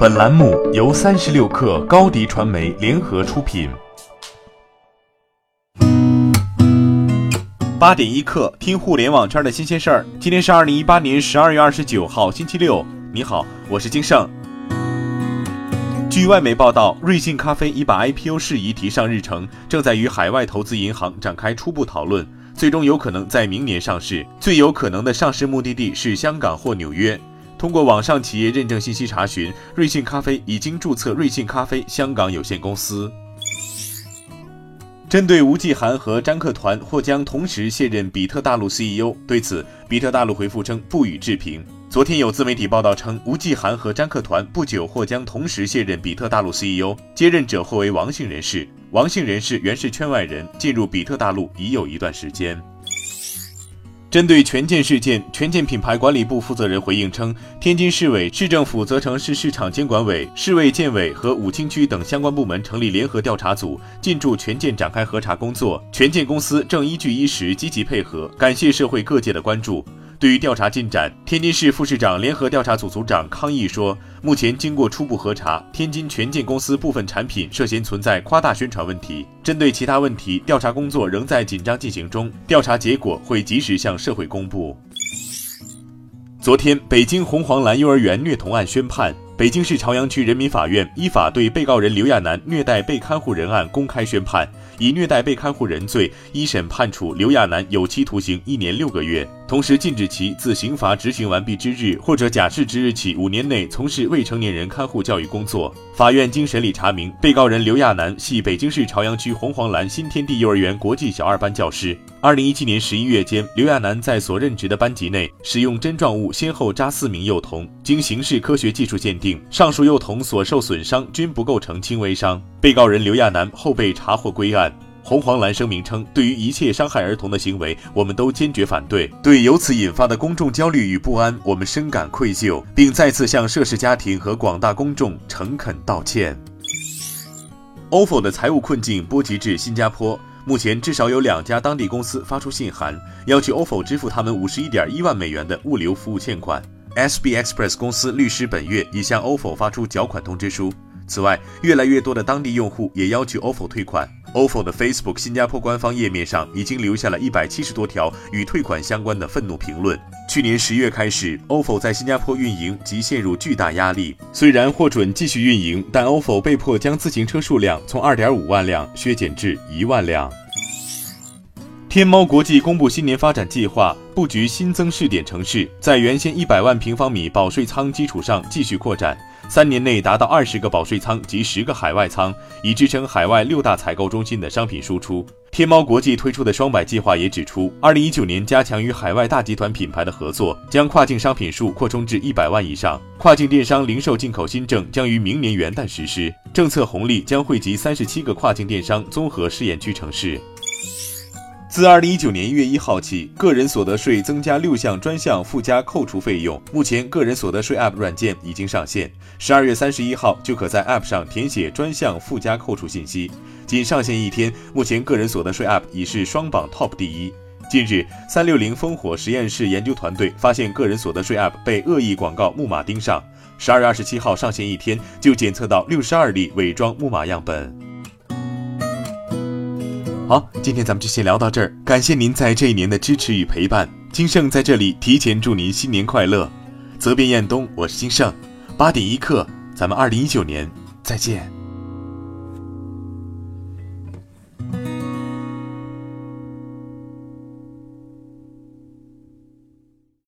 本栏目由三十六氪高低传媒联合出品。八点一刻，听互联网圈的新鲜事儿。今天是二零一八年十二月二十九号，星期六。你好，我是金盛。据外媒报道，瑞幸咖啡已把 IPO 事宜提上日程，正在与海外投资银行展开初步讨论，最终有可能在明年上市。最有可能的上市目的地是香港或纽约。通过网上企业认证信息查询，瑞幸咖啡已经注册瑞幸咖啡香港有限公司。针对吴继涵和张克团或将同时卸任比特大陆 CEO，对此，比特大陆回复称不予置评。昨天有自媒体报道称，吴继涵和张克团不久或将同时卸任比特大陆 CEO，接任者或为王姓人士。王姓人士原是圈外人，进入比特大陆已有一段时间。针对权健事件，权健品牌管理部负责人回应称，天津市委、市政府责成市市场监管委、市卫健委和武清区等相关部门成立联合调查组，进驻权健展开核查工作。权健公司正依据依实积极配合，感谢社会各界的关注。对于调查进展，天津市副市长联合调查组组长康毅说，目前经过初步核查，天津权健公司部分产品涉嫌存在夸大宣传问题。针对其他问题，调查工作仍在紧张进行中，调查结果会及时向社会公布。昨天，北京红黄蓝幼儿园虐童案宣判。北京市朝阳区人民法院依法对被告人刘亚楠虐待被看护人案公开宣判，以虐待被看护人罪，一审判处刘亚楠有期徒刑一年六个月，同时禁止其自刑罚执行完毕之日或者假释之日起五年内从事未成年人看护教育工作。法院经审理查明，被告人刘亚楠系北京市朝阳区红黄蓝新天地幼儿园国际小二班教师。二零一七年十一月间，刘亚楠在所任职的班级内使用针状物先后扎四名幼童，经刑事科学技术鉴定。上述幼童所受损伤均不构成轻微伤，被告人刘亚楠后被查获归案。红黄蓝声明称，对于一切伤害儿童的行为，我们都坚决反对。对由此引发的公众焦虑与不安，我们深感愧疚，并再次向涉事家庭和广大公众诚恳道歉。OFO 的财务困境波及至新加坡，目前至少有两家当地公司发出信函，要求 OFO 支付他们五十一点一万美元的物流服务欠款。SB Express 公司律师本月已向 OFO 发出缴款通知书。此外，越来越多的当地用户也要求 OFO 退款。OFO 的 Facebook 新加坡官方页面上已经留下了一百七十多条与退款相关的愤怒评论。去年十月开始，OFO 在新加坡运营即陷入巨大压力。虽然获准继续运营，但 OFO 被迫将自行车数量从二点五万辆削减至一万辆。天猫国际公布新年发展计划，布局新增试点城市，在原先一百万平方米保税仓基础上继续扩展，三年内达到二十个保税仓及十个海外仓，以支撑海外六大采购中心的商品输出。天猫国际推出的双百计划也指出，二零一九年加强与海外大集团品牌的合作，将跨境商品数扩充至一百万以上。跨境电商零售进口新政将于明年元旦实施，政策红利将惠及三十七个跨境电商综合试验区城市。自二零一九年一月一号起，个人所得税增加六项专项附加扣除费用。目前，个人所得税 App 软件已经上线，十二月三十一号就可在 App 上填写专项附加扣除信息。仅上线一天，目前个人所得税 App 已是双榜 Top 第一。近日，三六零烽火实验室研究团队发现个人所得税 App 被恶意广告木马盯上，十二月二十七号上线一天就检测到六十二例伪装木马样本。好，今天咱们就先聊到这儿。感谢您在这一年的支持与陪伴。金盛在这里提前祝您新年快乐。责编：彦东，我是金盛。八点一刻，咱们二零一九年再见。